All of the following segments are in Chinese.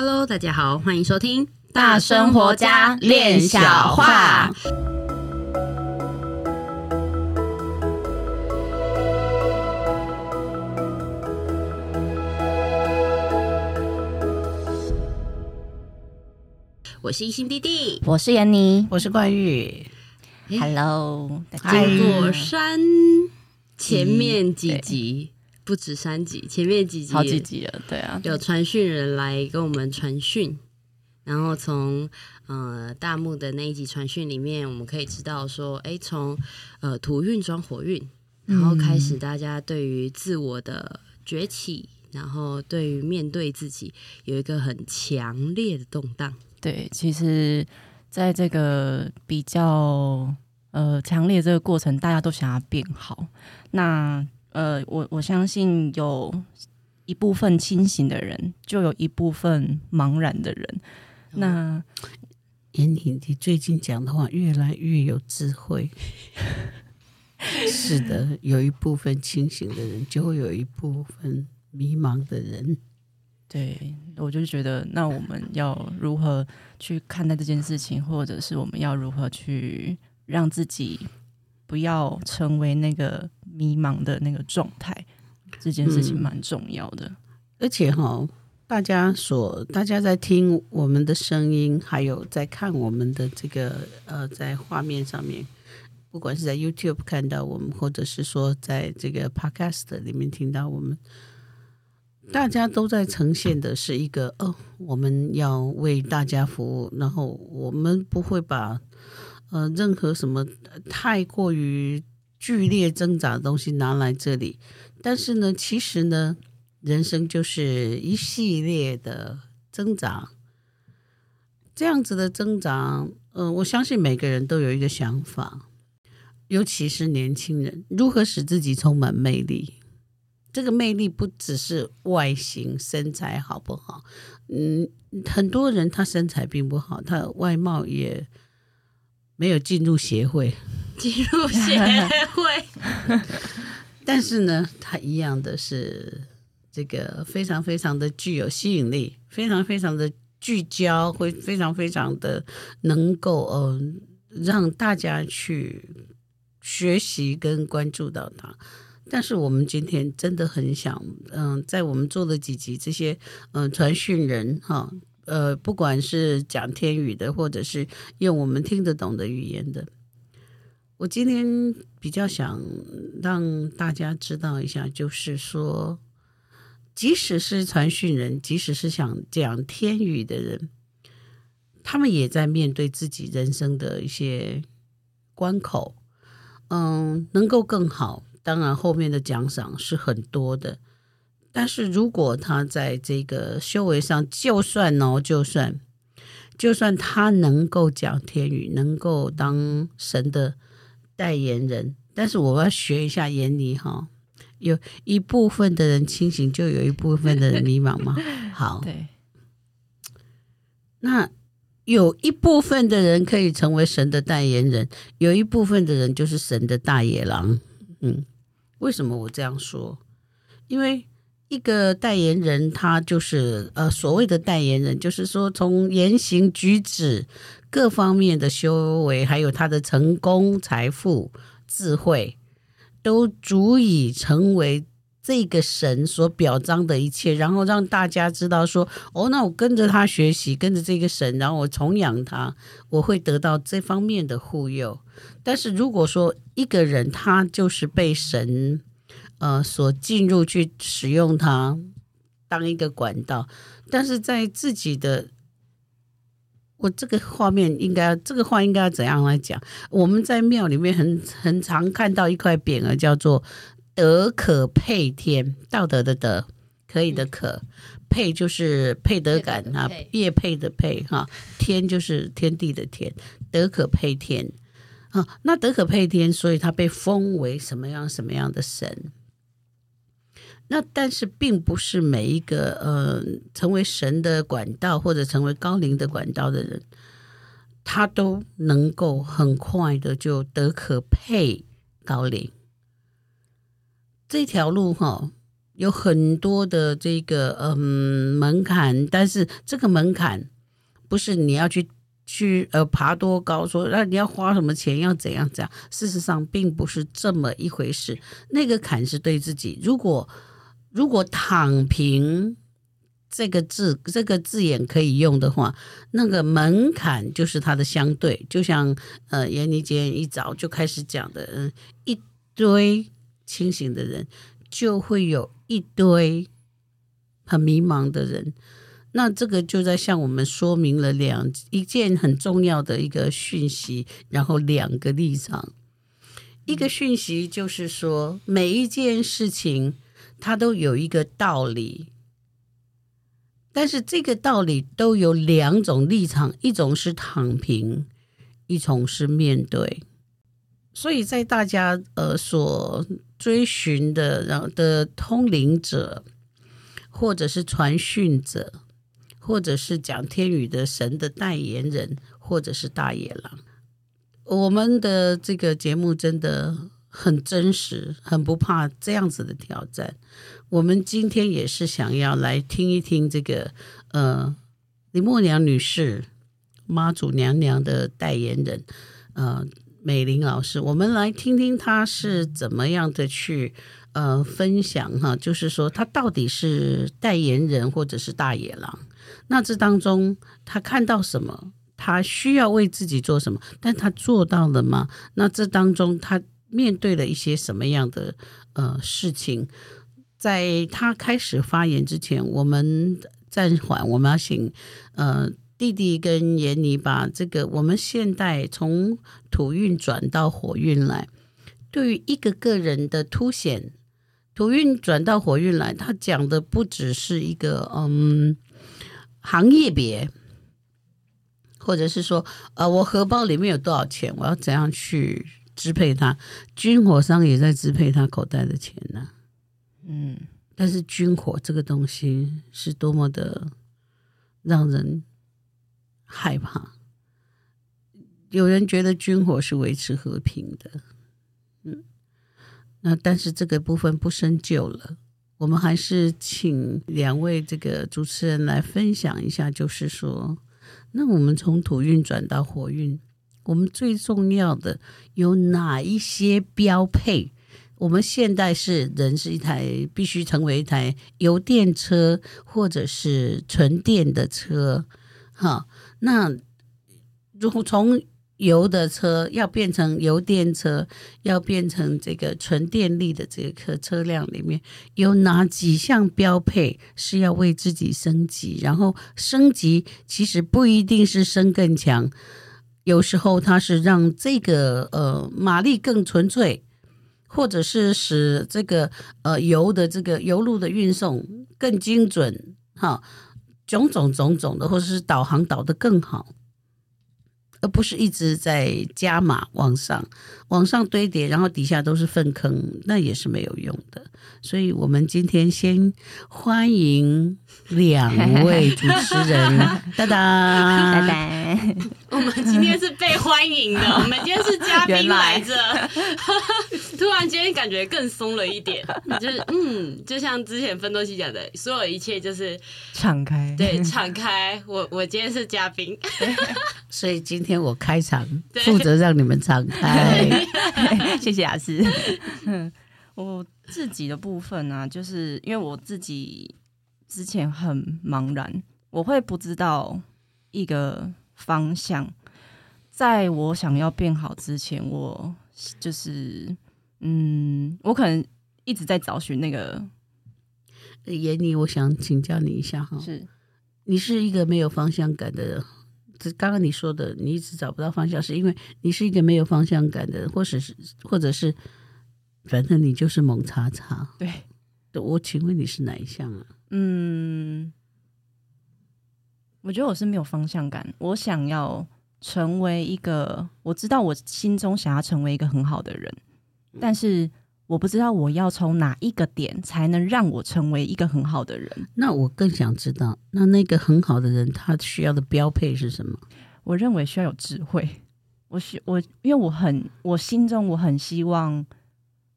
Hello，大家好，欢迎收听《大生活家练小话》。我是一心弟弟，我是妍妮，我是冠玉。Hello，经过山前面几集。不止三集，前面几集好几集了，对啊，有传讯人来跟我们传讯，然后从呃大幕的那一集传讯里面，我们可以知道说，哎，从呃土运转火运，然后开始大家对于自我的崛起，然后对于面对自己有一个很强烈的动荡。对，其实在这个比较呃强烈这个过程，大家都想要变好，那。呃，我我相信有一部分清醒的人，就有一部分茫然的人。嗯、那妍妮，你最近讲的话越来越有智慧。是的，有一部分清醒的人，就会有一部分迷茫的人。对，我就觉得，那我们要如何去看待这件事情，或者是我们要如何去让自己不要成为那个。迷茫的那个状态，这件事情蛮重要的。嗯、而且哈，大家所大家在听我们的声音，还有在看我们的这个呃，在画面上面，不管是在 YouTube 看到我们，或者是说在这个 Podcast 里面听到我们，大家都在呈现的是一个哦，我们要为大家服务，然后我们不会把呃任何什么太过于。剧烈挣扎的东西拿来这里，但是呢，其实呢，人生就是一系列的挣扎，这样子的挣扎，嗯、呃，我相信每个人都有一个想法，尤其是年轻人，如何使自己充满魅力？这个魅力不只是外形、身材好不好？嗯，很多人他身材并不好，他外貌也没有进入协会。进入协会，但是呢，他一样的是这个非常非常的具有吸引力，非常非常的聚焦，会非常非常的能够呃让大家去学习跟关注到他。但是我们今天真的很想，嗯、呃，在我们做的几集这些嗯、呃、传讯人哈，呃，不管是讲天语的，或者是用我们听得懂的语言的。我今天比较想让大家知道一下，就是说，即使是传讯人，即使是想讲天语的人，他们也在面对自己人生的一些关口。嗯，能够更好，当然后面的奖赏是很多的。但是如果他在这个修为上，就算哦，就算，就算他能够讲天语，能够当神的。代言人，但是我要学一下妍妮哈，有一部分的人清醒，就有一部分的人迷茫嘛。好，对，那有一部分的人可以成为神的代言人，有一部分的人就是神的大野狼。嗯，为什么我这样说？因为一个代言人，他就是呃所谓的代言人，就是说从言行举止。各方面的修为，还有他的成功、财富、智慧，都足以成为这个神所表彰的一切，然后让大家知道说：哦，那我跟着他学习，跟着这个神，然后我崇仰他，我会得到这方面的护佑。但是如果说一个人他就是被神呃所进入去使用它当一个管道，但是在自己的。我这个画面应该，这个话应该要怎样来讲？我们在庙里面很很常看到一块匾额，叫做“德可配天”，道德的德，可以的可，配就是配得感啊，业配的配哈，天就是天地的天，德可配天啊，那德可配天，所以他被封为什么样什么样的神？那但是并不是每一个呃成为神的管道或者成为高龄的管道的人，他都能够很快的就得可配高龄。这条路哈，有很多的这个嗯门槛，但是这个门槛不是你要去去呃爬多高，说那你要花什么钱，要怎样怎样，事实上并不是这么一回事。那个坎是对自己，如果如果躺平这个字这个字眼可以用的话，那个门槛就是它的相对，就像呃闫妮姐一早就开始讲的，嗯，一堆清醒的人。就会有一堆很迷茫的人，那这个就在向我们说明了两一件很重要的一个讯息，然后两个立场。一个讯息就是说，每一件事情它都有一个道理，但是这个道理都有两种立场，一种是躺平，一种是面对。所以在大家呃所追寻的，然后的通灵者，或者是传讯者，或者是讲天语的神的代言人，或者是大野狼，我们的这个节目真的很真实，很不怕这样子的挑战。我们今天也是想要来听一听这个呃林默娘女士妈祖娘娘的代言人，呃。美玲老师，我们来听听她是怎么样的去呃分享哈，就是说她到底是代言人或者是大野狼？那这当中她看到什么？她需要为自己做什么？但她做到了吗？那这当中她面对了一些什么样的呃事情？在他开始发言之前，我们暂缓，我们要请呃。弟弟跟闫妮把这个我们现代从土运转到火运来，对于一个个人的凸显，土运转到火运来，他讲的不只是一个嗯行业别，或者是说呃我荷包里面有多少钱，我要怎样去支配他，军火商也在支配他口袋的钱呢、啊？嗯，但是军火这个东西是多么的让人。害怕，有人觉得军火是维持和平的，嗯，那但是这个部分不深究了。我们还是请两位这个主持人来分享一下，就是说，那我们从土运转到火运，我们最重要的有哪一些标配？我们现代是人是一台必须成为一台油电车或者是纯电的车，哈。那如果从油的车要变成油电车，要变成这个纯电力的这个车辆里面，有哪几项标配是要为自己升级？然后升级其实不一定是升更强，有时候它是让这个呃马力更纯粹，或者是使这个呃油的这个油路的运送更精准，哈。种种种种的，或者是导航导的更好，而不是一直在加码往上、往上堆叠，然后底下都是粪坑，那也是没有用的。所以，我们今天先欢迎两位主持人，哒哒哒哒。我们今天是被欢迎的，我们今天是嘉宾来着。突然间感觉更松了一点，就是嗯，就像之前芬多西讲的，所有一切就是敞开，对，敞开。我我今天是嘉宾，所以今天我开场，负责让你们敞开。谢谢亚斯。我自己的部分呢、啊，就是因为我自己之前很茫然，我会不知道一个方向。在我想要变好之前，我就是。嗯，我可能一直在找寻那个闫妮，我想请教你一下哈，是你是一个没有方向感的人。这刚刚你说的，你一直找不到方向，是因为你是一个没有方向感的人，或者是或者是，反正你就是猛叉叉。对，我请问你是哪一项啊？嗯，我觉得我是没有方向感，我想要成为一个，我知道我心中想要成为一个很好的人。但是我不知道我要从哪一个点才能让我成为一个很好的人。那我更想知道，那那个很好的人他需要的标配是什么？我认为需要有智慧。我需我因为我很我心中我很希望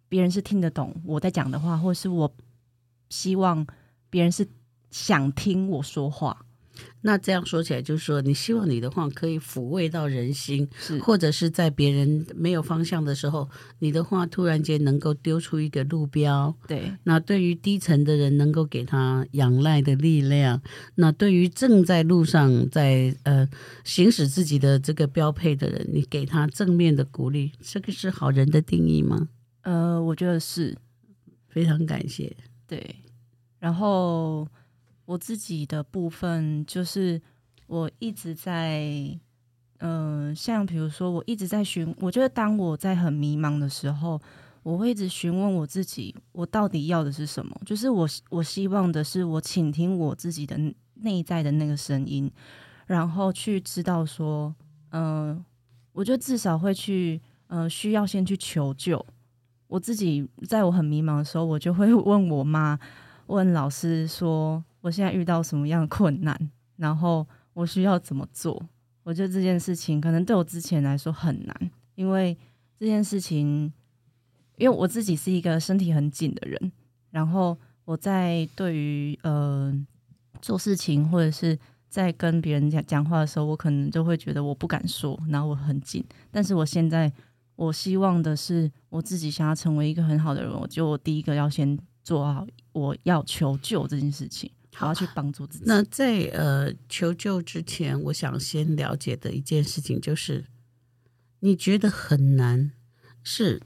别人是听得懂我在讲的话，或是我希望别人是想听我说话。那这样说起来，就是说，你希望你的话可以抚慰到人心，是或者是在别人没有方向的时候，你的话突然间能够丢出一个路标。对，那对于低层的人，能够给他仰赖的力量；那对于正在路上在呃行驶自己的这个标配的人，你给他正面的鼓励，这个是好人的定义吗？呃，我觉得是，非常感谢。对，然后。我自己的部分就是，我一直在，嗯、像比如说，我一直在询，我觉得当我在很迷茫的时候，我会一直询问我自己，我到底要的是什么？就是我我希望的是，我倾听我自己的内在的那个声音，然后去知道说，嗯、我就至少会去，呃，需要先去求救。我自己在我很迷茫的时候，我就会 问我妈，问老师说。我现在遇到什么样的困难，然后我需要怎么做？我觉得这件事情可能对我之前来说很难，因为这件事情，因为我自己是一个身体很紧的人，然后我在对于呃做事情或者是在跟别人讲讲话的时候，我可能就会觉得我不敢说，然后我很紧。但是我现在，我希望的是我自己想要成为一个很好的人，我就第一个要先做好我要求救这件事情。好，要去帮助自己。那在呃求救之前，我想先了解的一件事情就是，你觉得很难，是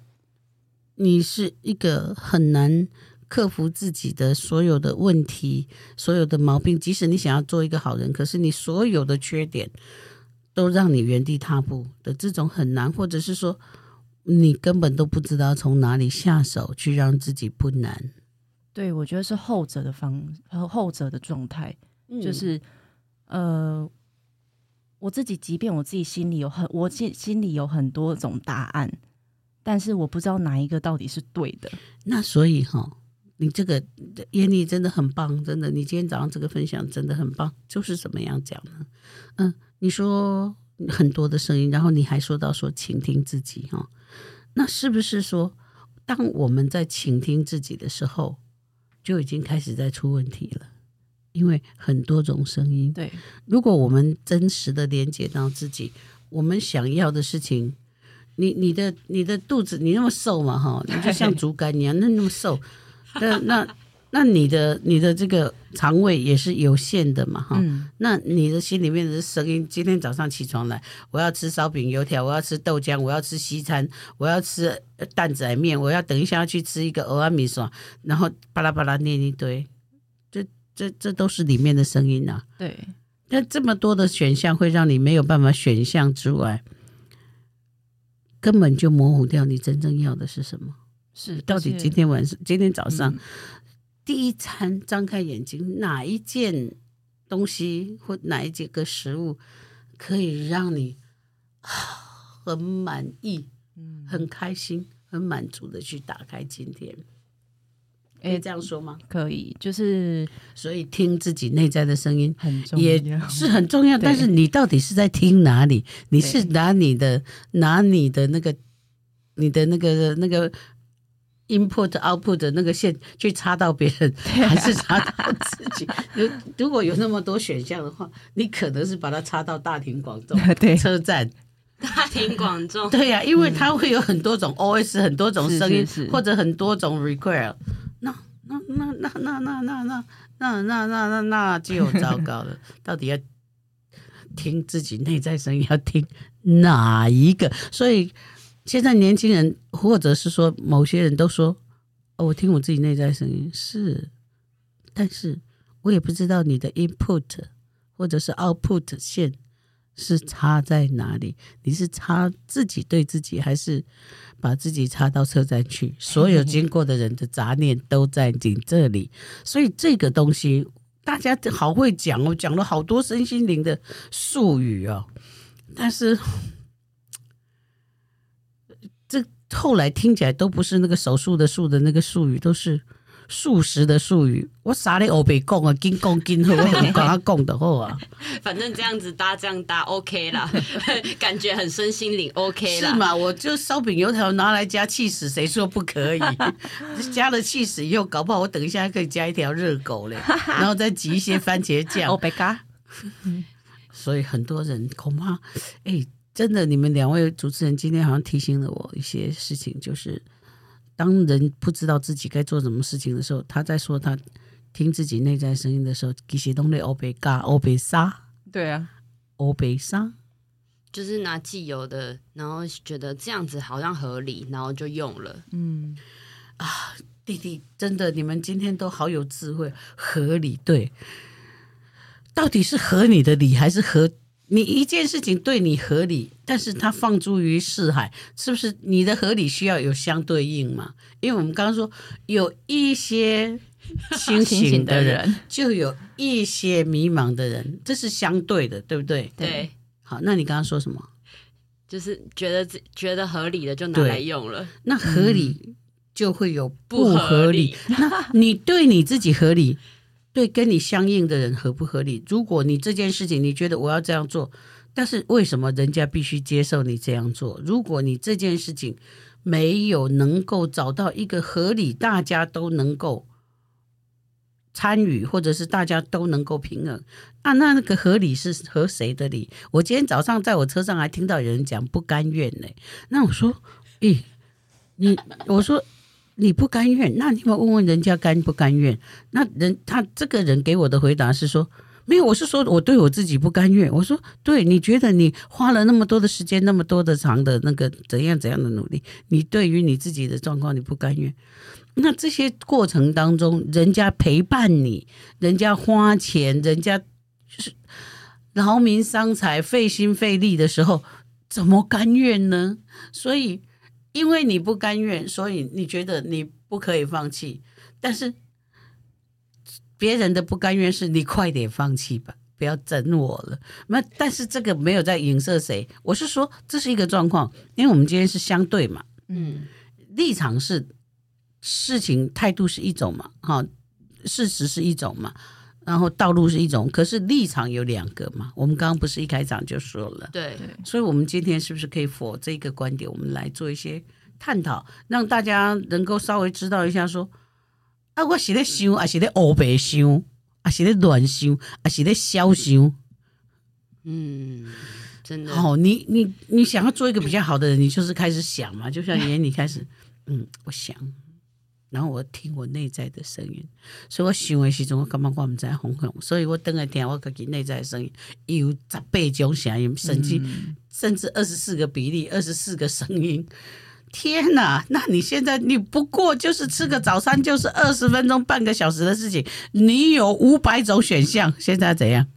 你是一个很难克服自己的所有的问题、所有的毛病。即使你想要做一个好人，可是你所有的缺点都让你原地踏步的这种很难，或者是说你根本都不知道从哪里下手去让自己不难。对，我觉得是后者的方和后者的状态，嗯、就是呃，我自己，即便我自己心里有很，我心心里有很多种答案，但是我不知道哪一个到底是对的。那所以哈、哦，你这个燕俐真的很棒，真的，你今天早上这个分享真的很棒。就是怎么样讲呢？嗯，你说很多的声音，然后你还说到说倾听自己哈、哦，那是不是说，当我们在倾听自己的时候，就已经开始在出问题了，因为很多种声音。对，如果我们真实的连接到自己，我们想要的事情，你你的你的肚子，你那么瘦嘛哈，你就像竹竿一样，那那么瘦，那那。那你的你的这个肠胃也是有限的嘛，哈、嗯，那你的心里面的声音，今天早上起床来，我要吃烧饼油条，我要吃豆浆，我要吃西餐，我要吃蛋仔面，我要等一下要去吃一个蚵仔面线，然后巴拉巴拉念一堆，这这这都是里面的声音啊。对，那这么多的选项会让你没有办法选项之外，根本就模糊掉你真正要的是什么。是，到底今天晚上、今天早上。嗯第一餐张开眼睛，哪一件东西或哪一几个食物可以让你很满意、很开心、很满足的去打开今天？可以这样说吗？可以，就是所以听自己内在的声音很重要，也是很重要。但是你到底是在听哪里？你是拿你的拿你的那个你的那个那个。Input output 的那个线去插到别人，还是插到自己？如 如果有那么多选项的话，你可能是把它插到大庭广众 车站。大庭广众，对呀、啊，因为它会有很多种 OS，很多种声音，或者很多种 require。那那那那那那那那那那那那那就糟糕了。到底要听自己内在声音，要听哪一个？所以。现在年轻人，或者是说某些人都说，哦，我听我自己内在声音是，但是我也不知道你的 input 或者是 output 线是插在哪里。你是插自己对自己，还是把自己插到车站去？所有经过的人的杂念都在你这里，所以这个东西大家好会讲哦，讲了好多身心灵的术语哦，但是。这后来听起来都不是那个手术的术的那个术语，都是素食的术语，我啥咧欧北讲啊，紧讲紧好，我很讲他讲的好啊。反正这样子搭这样搭 OK 啦，感觉很身心灵 OK 啦。是嘛？我就烧饼油条拿来加气死，谁说不可以？加了气死以后，搞不好我等一下还可以加一条热狗嘞，然后再挤一些番茄酱。欧北嘎。所以很多人恐怕，哎、欸，真的，你们两位主持人今天好像提醒了我一些事情，就是。当人不知道自己该做什么事情的时候，他在说他听自己内在声音的时候，其实都在欧北嘎欧北沙。对啊，欧北沙就是拿既有的，然后觉得这样子好像合理，然后就用了。嗯啊，弟弟，真的，你们今天都好有智慧，合理对，到底是合你的理还是合？你一件事情对你合理，但是它放诸于四海，是不是你的合理需要有相对应嘛？因为我们刚刚说有一些清醒的人，就有一些迷茫的人，这是相对的，对不对？对。好，那你刚刚说什么？就是觉得觉得合理的就拿来用了，那合理就会有不合理。合理 那你对你自己合理？对，跟你相应的人合不合理？如果你这件事情你觉得我要这样做，但是为什么人家必须接受你这样做？如果你这件事情没有能够找到一个合理，大家都能够参与，或者是大家都能够平衡，啊，那那个合理是合谁的理？我今天早上在我车上还听到有人讲不甘愿呢，那我说，咦，你我说。你不甘愿，那你们问问人家甘不甘愿？那人他这个人给我的回答是说，没有，我是说我对我自己不甘愿。我说，对，你觉得你花了那么多的时间，那么多的长的那个怎样怎样的努力，你对于你自己的状况你不甘愿？那这些过程当中，人家陪伴你，人家花钱，人家就是劳民伤财、费心费力的时候，怎么甘愿呢？所以。因为你不甘愿，所以你觉得你不可以放弃。但是别人的不甘愿是你快点放弃吧，不要整我了。那但是这个没有在影射谁，我是说这是一个状况，因为我们今天是相对嘛，嗯，立场是事情态度是一种嘛，哈，事实是一种嘛。然后道路是一种，可是立场有两个嘛。我们刚刚不是一开场就说了，对，所以我们今天是不是可以 for 这个观点，我们来做一些探讨，让大家能够稍微知道一下说，啊，我是在想，还是在乌白想，还是在乱想，还是在小想。嗯，真的。好，你你你想要做一个比较好的人，你就是开始想嘛，就像你你开始，嗯，我想。然后我听我内在的声音，所以我想的时候，我感觉我不在轰轰，所以我等下听我自己内在的声音，有十八种声音，甚至、嗯、甚至二十四个比例，二十四个声音。天哪！那你现在你不过就是吃个早餐，就是二十分钟、半个小时的事情，你有五百种选项，现在怎样？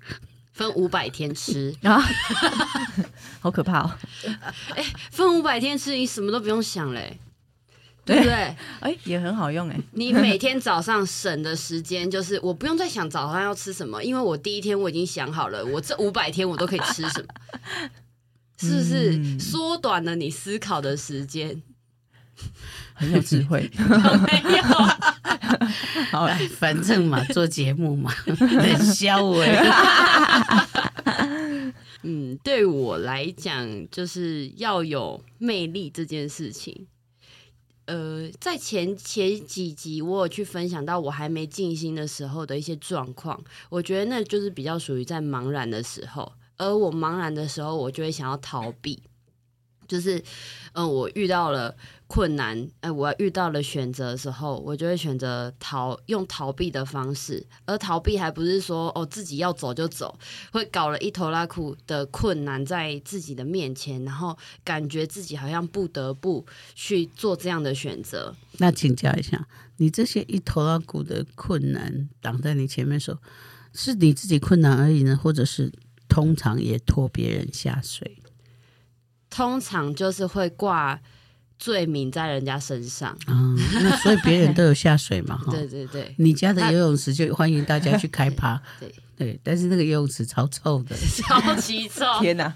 分五百天吃啊，好可怕哦！哎，分五百天吃，你什么都不用想嘞。对不对？哎，也很好用哎。你每天早上省的时间，就是我不用再想早上要吃什么，因为我第一天我已经想好了，我这五百天我都可以吃什么，是不是缩短了你思考的时间？很有智慧。没有，好，反正嘛，做节目嘛，很消哎。嗯，对我来讲，就是要有魅力这件事情。呃，在前前几集我有去分享到我还没静心的时候的一些状况，我觉得那就是比较属于在茫然的时候，而我茫然的时候，我就会想要逃避，就是，嗯、我遇到了。困难，哎、呃，我遇到了选择的时候，我就会选择逃，用逃避的方式。而逃避还不是说哦自己要走就走，会搞了一头拉苦的困难在自己的面前，然后感觉自己好像不得不去做这样的选择。那请教一下，你这些一头拉苦的困难挡在你前面的时候，是你自己困难而已呢，或者是通常也拖别人下水？通常就是会挂。罪名在人家身上啊、嗯，那所以别人都有下水嘛，哈。对对对，你家的游泳池就欢迎大家去开趴。对对，但是那个游泳池超臭的，超级臭。天哪！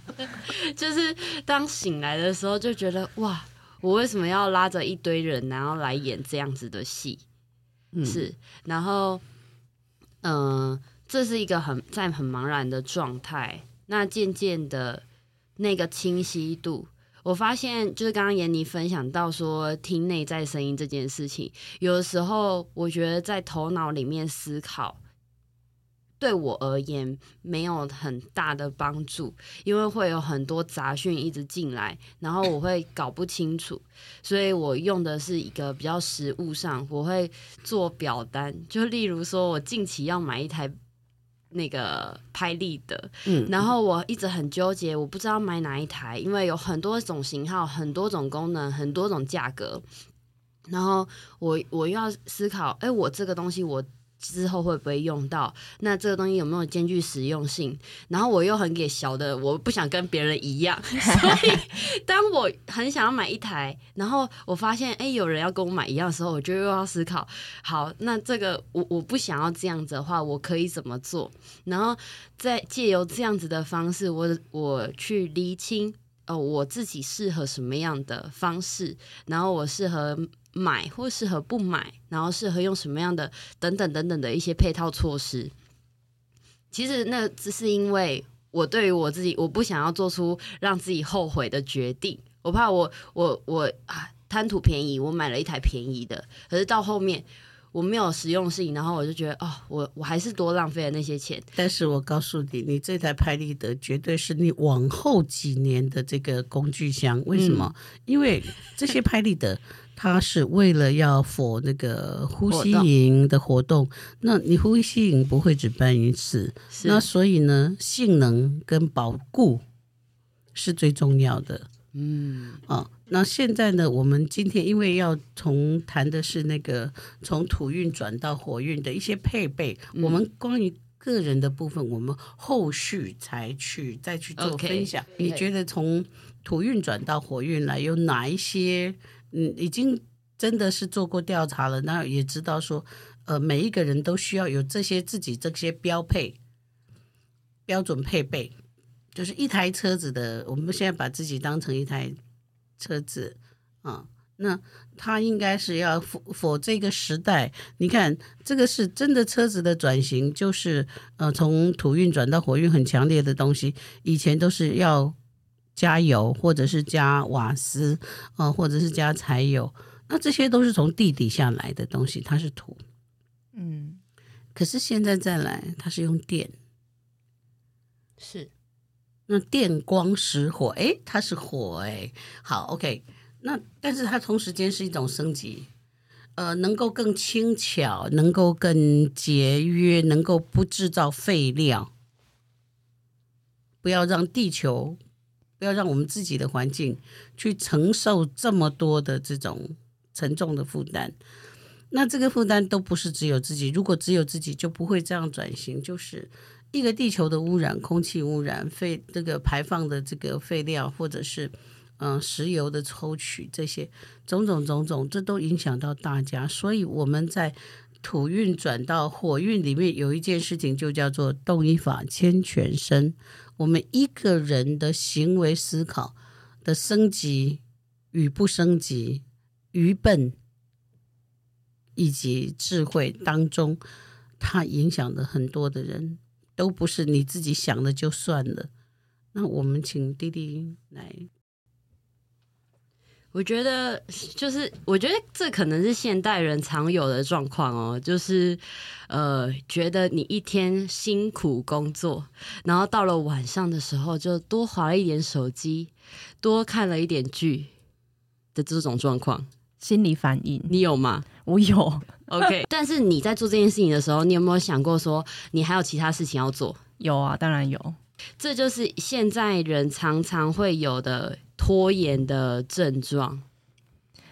就是当醒来的时候，就觉得哇，我为什么要拉着一堆人，然后来演这样子的戏？嗯、是，然后，嗯、呃，这是一个很在很茫然的状态。那渐渐的，那个清晰度，我发现就是刚刚妍妮分享到说听内在声音这件事情，有的时候我觉得在头脑里面思考。对我而言没有很大的帮助，因为会有很多杂讯一直进来，然后我会搞不清楚，所以我用的是一个比较实物上，我会做表单，就例如说我近期要买一台那个拍立得，嗯，然后我一直很纠结，我不知道买哪一台，因为有很多种型号、很多种功能、很多种价格，然后我我又要思考，哎，我这个东西我。之后会不会用到？那这个东西有没有兼具实用性？然后我又很给小的，我不想跟别人一样，所以 当我很想要买一台，然后我发现哎，有人要跟我买一样的时候，我就又要思考：好，那这个我我不想要这样子的话，我可以怎么做？然后再借由这样子的方式，我我去厘清哦，我自己适合什么样的方式，然后我适合。买或适合不买，然后适合用什么样的等等等等的一些配套措施。其实那只是因为我对于我自己，我不想要做出让自己后悔的决定。我怕我我我啊贪图便宜，我买了一台便宜的，可是到后面我没有实用性，然后我就觉得哦，我我还是多浪费了那些钱。但是我告诉你，你这台拍立得绝对是你往后几年的这个工具箱。为什么？嗯、因为这些拍立得。它是为了要 for 那个呼吸营的活动，那你呼吸营不会只办一次，那所以呢，性能跟保固是最重要的。嗯，哦，那现在呢，我们今天因为要从谈的是那个从土运转到火运的一些配备，嗯、我们关于个人的部分，我们后续才去再去做分享。Okay, 你觉得从土运转到火运来有哪一些？嗯，已经真的是做过调查了，那也知道说，呃，每一个人都需要有这些自己这些标配、标准配备，就是一台车子的。我们现在把自己当成一台车子啊，那它应该是要符否这个时代。你看，这个是真的车子的转型，就是呃，从土运转到火运很强烈的东西，以前都是要。加油，或者是加瓦斯，啊、呃，或者是加柴油，那这些都是从地底下来的东西，它是土，嗯。可是现在再来，它是用电，是。那电光石火，哎，它是火，哎，好，OK。那但是它同时间是一种升级，呃，能够更轻巧，能够更节约，能够不制造废料，不要让地球。不要让我们自己的环境去承受这么多的这种沉重的负担，那这个负担都不是只有自己。如果只有自己，就不会这样转型。就是一个地球的污染、空气污染、废这个排放的这个废料，或者是嗯、石油的抽取，这些种种种种，这都影响到大家。所以我们在土运转到火运里面，有一件事情就叫做动一法牵全身。我们一个人的行为思考的升级与不升级、愚笨以及智慧当中，它影响了很多的人，都不是你自己想的就算了。那我们请弟弟来。我觉得就是，我觉得这可能是现代人常有的状况哦，就是呃，觉得你一天辛苦工作，然后到了晚上的时候就多划一点手机，多看了一点剧的这种状况，心理反应，你有吗？我有，OK。但是你在做这件事情的时候，你有没有想过说，你还有其他事情要做？有啊，当然有。这就是现在人常常会有的。拖延的症状，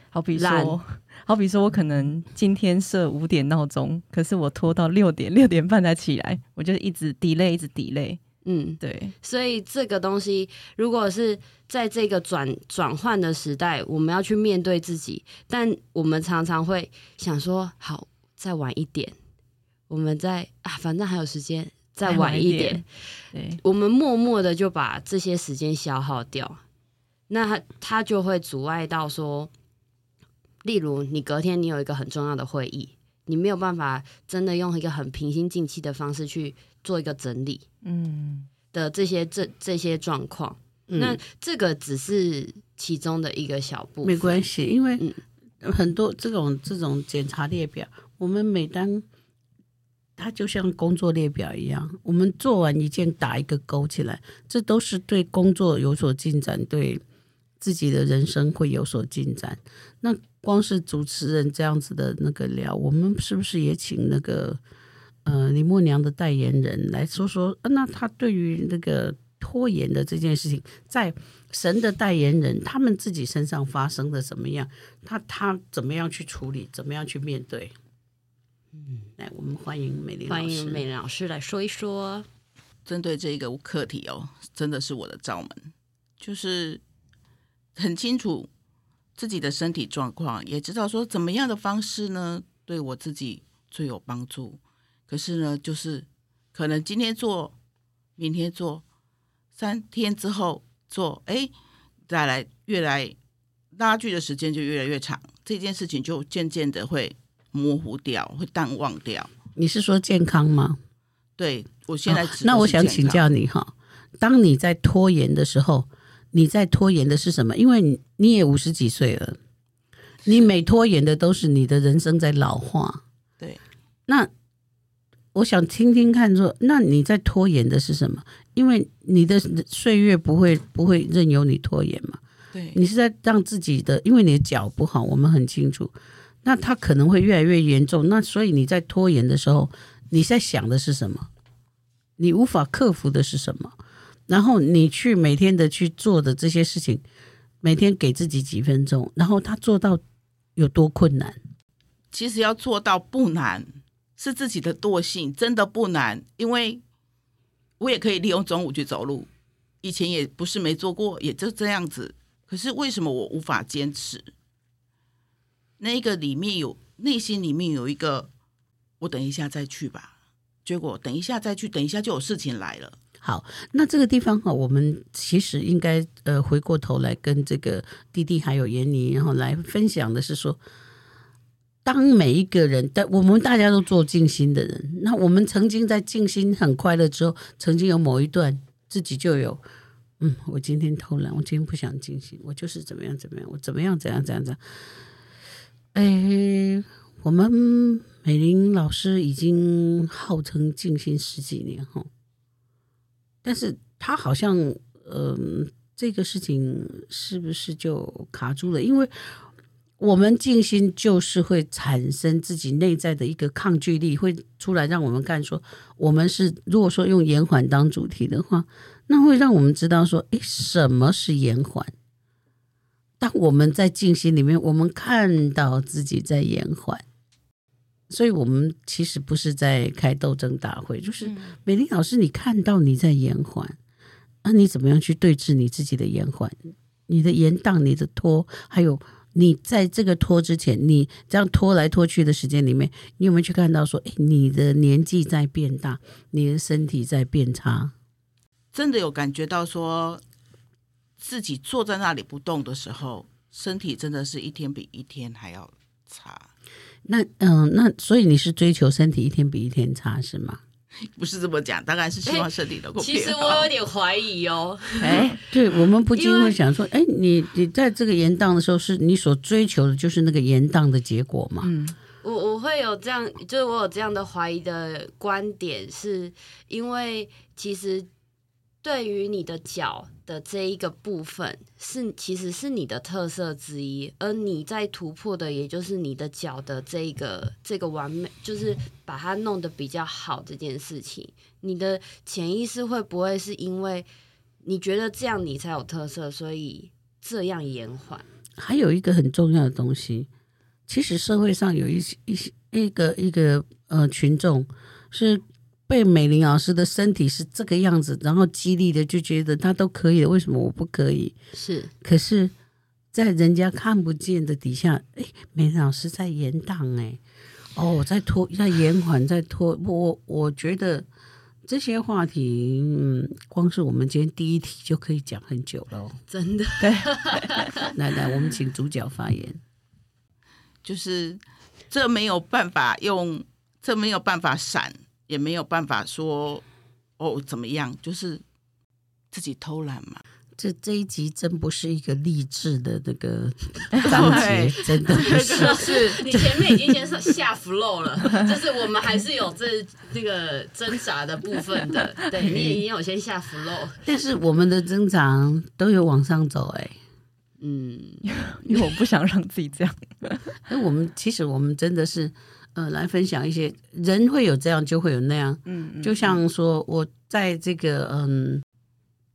好比说，好比说我可能今天设五点闹钟，可是我拖到六点六点半才起来，我就一直 delay，一直 delay。嗯，对。所以这个东西，如果是在这个转转换的时代，我们要去面对自己，但我们常常会想说，好，再晚一点，我们再啊，反正还有时间，再晚一点。对，我们默默的就把这些时间消耗掉。那他他就会阻碍到说，例如你隔天你有一个很重要的会议，你没有办法真的用一个很平心静气的方式去做一个整理，嗯的这些这这些状况。嗯、那这个只是其中的一个小部分，没关系，因为很多这种这种检查列表，我们每当它就像工作列表一样，我们做完一件打一个勾起来，这都是对工作有所进展，对自己的人生会有所进展。那光是主持人这样子的那个聊，我们是不是也请那个呃林默娘的代言人来说说？那他对于那个。拖延的这件事情，在神的代言人他们自己身上发生的怎么样？他他怎么样去处理？怎么样去面对？嗯，来，我们欢迎美玲，欢迎美玲老师来说一说。针对这个课题哦，真的是我的罩门，就是很清楚自己的身体状况，也知道说怎么样的方式呢，对我自己最有帮助。可是呢，就是可能今天做，明天做。三天之后做，哎，再来越来拉锯的时间就越来越长，这件事情就渐渐的会模糊掉，会淡忘掉。你是说健康吗？对，我现在、哦、那我想请教你哈，当你在拖延的时候，你在拖延的是什么？因为你你也五十几岁了，你每拖延的都是你的人生在老化。对，那。我想听听看，说那你在拖延的是什么？因为你的岁月不会不会任由你拖延嘛。对，你是在让自己的，因为你的脚不好，我们很清楚。那它可能会越来越严重。那所以你在拖延的时候，你在想的是什么？你无法克服的是什么？然后你去每天的去做的这些事情，每天给自己几分钟，然后他做到有多困难？其实要做到不难。是自己的惰性，真的不难，因为我也可以利用中午去走路，以前也不是没做过，也就这样子。可是为什么我无法坚持？那个里面有内心里面有一个，我等一下再去吧。结果等一下再去，等一下就有事情来了。好，那这个地方哈，我们其实应该呃回过头来跟这个弟弟还有闫妮，然后来分享的是说。当每一个人，但我们大家都做静心的人，那我们曾经在静心很快乐之后，曾经有某一段自己就有，嗯，我今天偷懒，我今天不想静心，我就是怎么样怎么样，我怎么样怎样怎样怎样。哎，我们美玲老师已经号称静心十几年哈，但是他好像，嗯、这个事情是不是就卡住了？因为。我们静心就是会产生自己内在的一个抗拒力，会出来让我们看说，我们是如果说用延缓当主题的话，那会让我们知道说，诶，什么是延缓？当我们在静心里面，我们看到自己在延缓，所以我们其实不是在开斗争大会，就是美玲老师，你看到你在延缓，那你怎么样去对峙你自己的延缓？你的延宕，你的拖，还有。你在这个拖之前，你这样拖来拖去的时间里面，你有没有去看到说，诶，你的年纪在变大，你的身体在变差？真的有感觉到说，自己坐在那里不动的时候，身体真的是一天比一天还要差。那嗯，那所以你是追求身体一天比一天差是吗？不是这么讲，当然是希望身体能够。其实我有点怀疑哦。哎，对，我们不禁会想说，哎，你你在这个延宕的时候，是你所追求的就是那个延宕的结果吗？嗯，我我会有这样，就是我有这样的怀疑的观点，是因为其实。对于你的脚的这一个部分，是其实是你的特色之一，而你在突破的，也就是你的脚的这个这个完美，就是把它弄得比较好这件事情。你的潜意识会不会是因为你觉得这样你才有特色，所以这样延缓？还有一个很重要的东西，其实社会上有一些一些一个一个呃群众是。被美玲老师的身体是这个样子，然后激励的就觉得他都可以，为什么我不可以？是，可是，在人家看不见的底下，哎，美玲老师在延宕，哎，哦，在拖，在延缓，在拖。我我觉得这些话题，嗯，光是我们今天第一题就可以讲很久了。真的，对，来来，我们请主角发言。就是这没有办法用，这没有办法闪，也没有办法说哦怎么样，就是自己偷懒嘛。这这一集真不是一个励志的那个 章节，真的不是。就是你前面已经先下 flow 了，就是我们还是有这这个挣扎的部分的。对，你已经有先下 flow，但是我们的增长都有往上走哎。嗯，因为我不想让自己这样。哎我们其实我们真的是呃来分享一些人会有这样就会有那样。嗯，嗯，就像说我在这个嗯。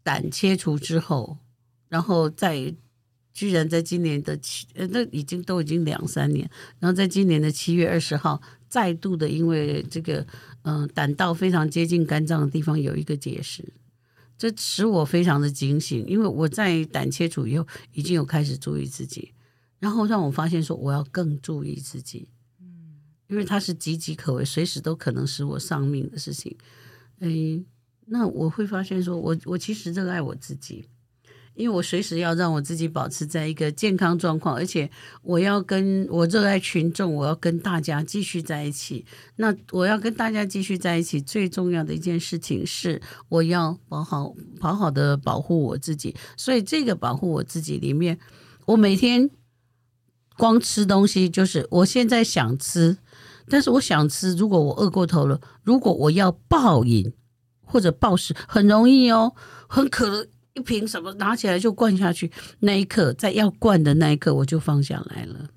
胆切除之后，然后在居然在今年的七，呃，那已经都已经两三年，然后在今年的七月二十号，再度的因为这个，嗯、呃，胆道非常接近肝脏的地方有一个结石，这使我非常的警醒，因为我在胆切除以后已经有开始注意自己，然后让我发现说我要更注意自己，嗯，因为它是岌岌可危，随时都可能使我丧命的事情，诶。那我会发现说，我我其实热爱我自己，因为我随时要让我自己保持在一个健康状况，而且我要跟我热爱群众，我要跟大家继续在一起。那我要跟大家继续在一起，最重要的一件事情是，我要保好好好的保护我自己。所以这个保护我自己里面，我每天光吃东西，就是我现在想吃，但是我想吃，如果我饿过头了，如果我要暴饮。或者暴食很容易哦，很渴了，一瓶什么拿起来就灌下去，那一刻在要灌的那一刻我就放下来了，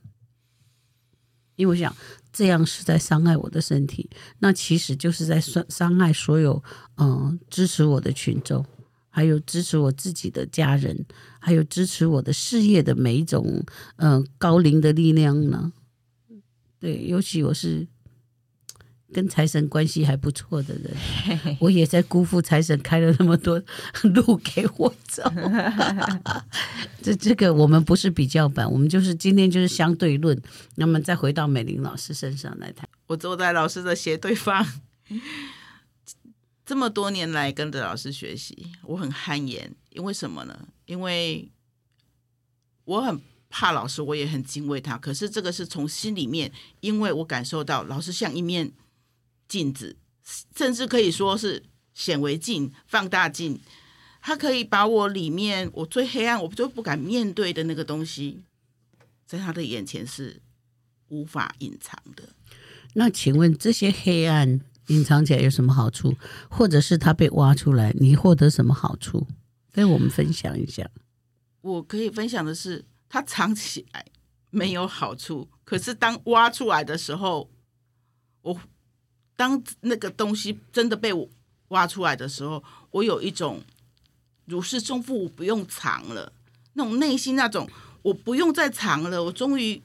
因为我想这样是在伤害我的身体，那其实就是在伤伤害所有嗯支持我的群众，还有支持我自己的家人，还有支持我的事业的每一种嗯高龄的力量呢。对，尤其我是。跟财神关系还不错的人，我也在辜负财神开了那么多 路给我走。这这个我们不是比较版，我们就是今天就是相对论。那么再回到美玲老师身上来谈，我坐在老师的斜对方，这么多年来跟着老师学习，我很汗颜。因为什么呢？因为我很怕老师，我也很敬畏他。可是这个是从心里面，因为我感受到老师像一面。镜子，甚至可以说是显微镜、放大镜，它可以把我里面我最黑暗、我就不敢面对的那个东西，在他的眼前是无法隐藏的。那请问这些黑暗隐藏起来有什么好处？或者是它被挖出来，你获得什么好处？跟我们分享一下。我可以分享的是，它藏起来没有好处，可是当挖出来的时候，我。当那个东西真的被我挖出来的时候，我有一种如释重负，我不用藏了，那种内心那种我不用再藏了，我终于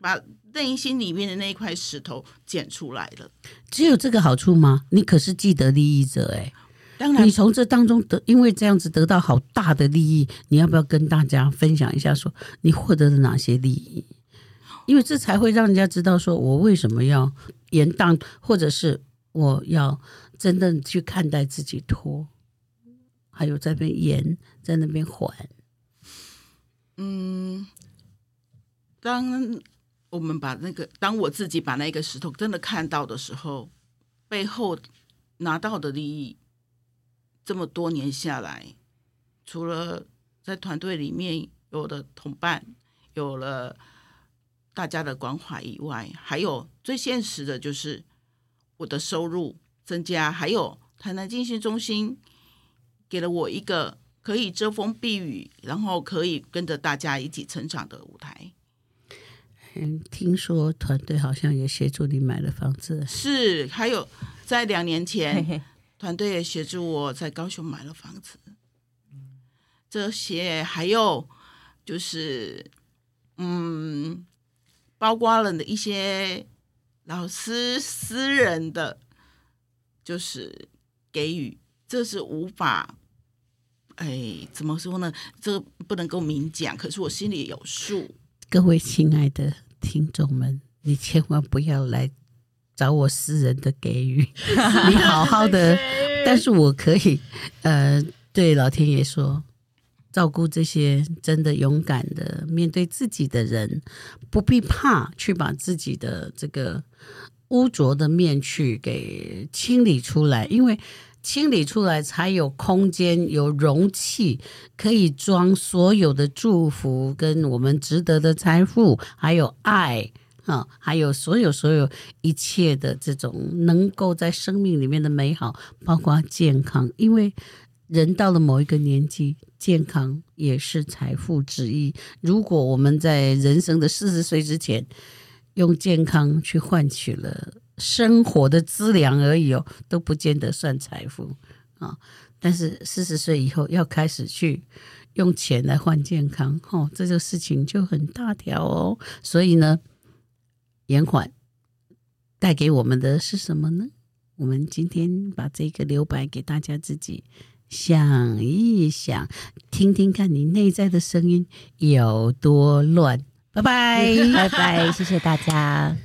把内心里面的那一块石头捡出来了。只有这个好处吗？你可是既得利益者哎，当然，你从这当中得，因为这样子得到好大的利益，你要不要跟大家分享一下，说你获得了哪些利益？因为这才会让人家知道，说我为什么要延宕，或者是我要真正去看待自己拖，还有在那边延，在那边缓。嗯，当我们把那个，当我自己把那个石头真的看到的时候，背后拿到的利益，这么多年下来，除了在团队里面有的同伴，有了。大家的关怀以外，还有最现实的就是我的收入增加，还有台南进行中心给了我一个可以遮风避雨，然后可以跟着大家一起成长的舞台。嗯，听说团队好像也协助你买了房子，是，还有在两年前，团队也协助我在高雄买了房子。这些还有就是，嗯。包括了的一些老师私人的，就是给予，这是无法，哎，怎么说呢？这不能够明讲，可是我心里有数。各位亲爱的听众们，你千万不要来找我私人的给予，你好好的，但是我可以，呃，对老天爷说，照顾这些真的勇敢的面对自己的人，不必怕去把自己的这个污浊的面去给清理出来，因为清理出来才有空间、有容器，可以装所有的祝福跟我们值得的财富，还有爱。啊，还有所有所有一切的这种能够在生命里面的美好，包括健康，因为人到了某一个年纪，健康也是财富之一。如果我们在人生的四十岁之前，用健康去换取了生活的资粮而已哦，都不见得算财富啊。但是四十岁以后要开始去用钱来换健康，哦，这个事情就很大条哦。所以呢。延缓带给我们的是什么呢？我们今天把这个留白给大家自己想一想，听听看你内在的声音有多乱。拜拜，拜拜，谢谢大家。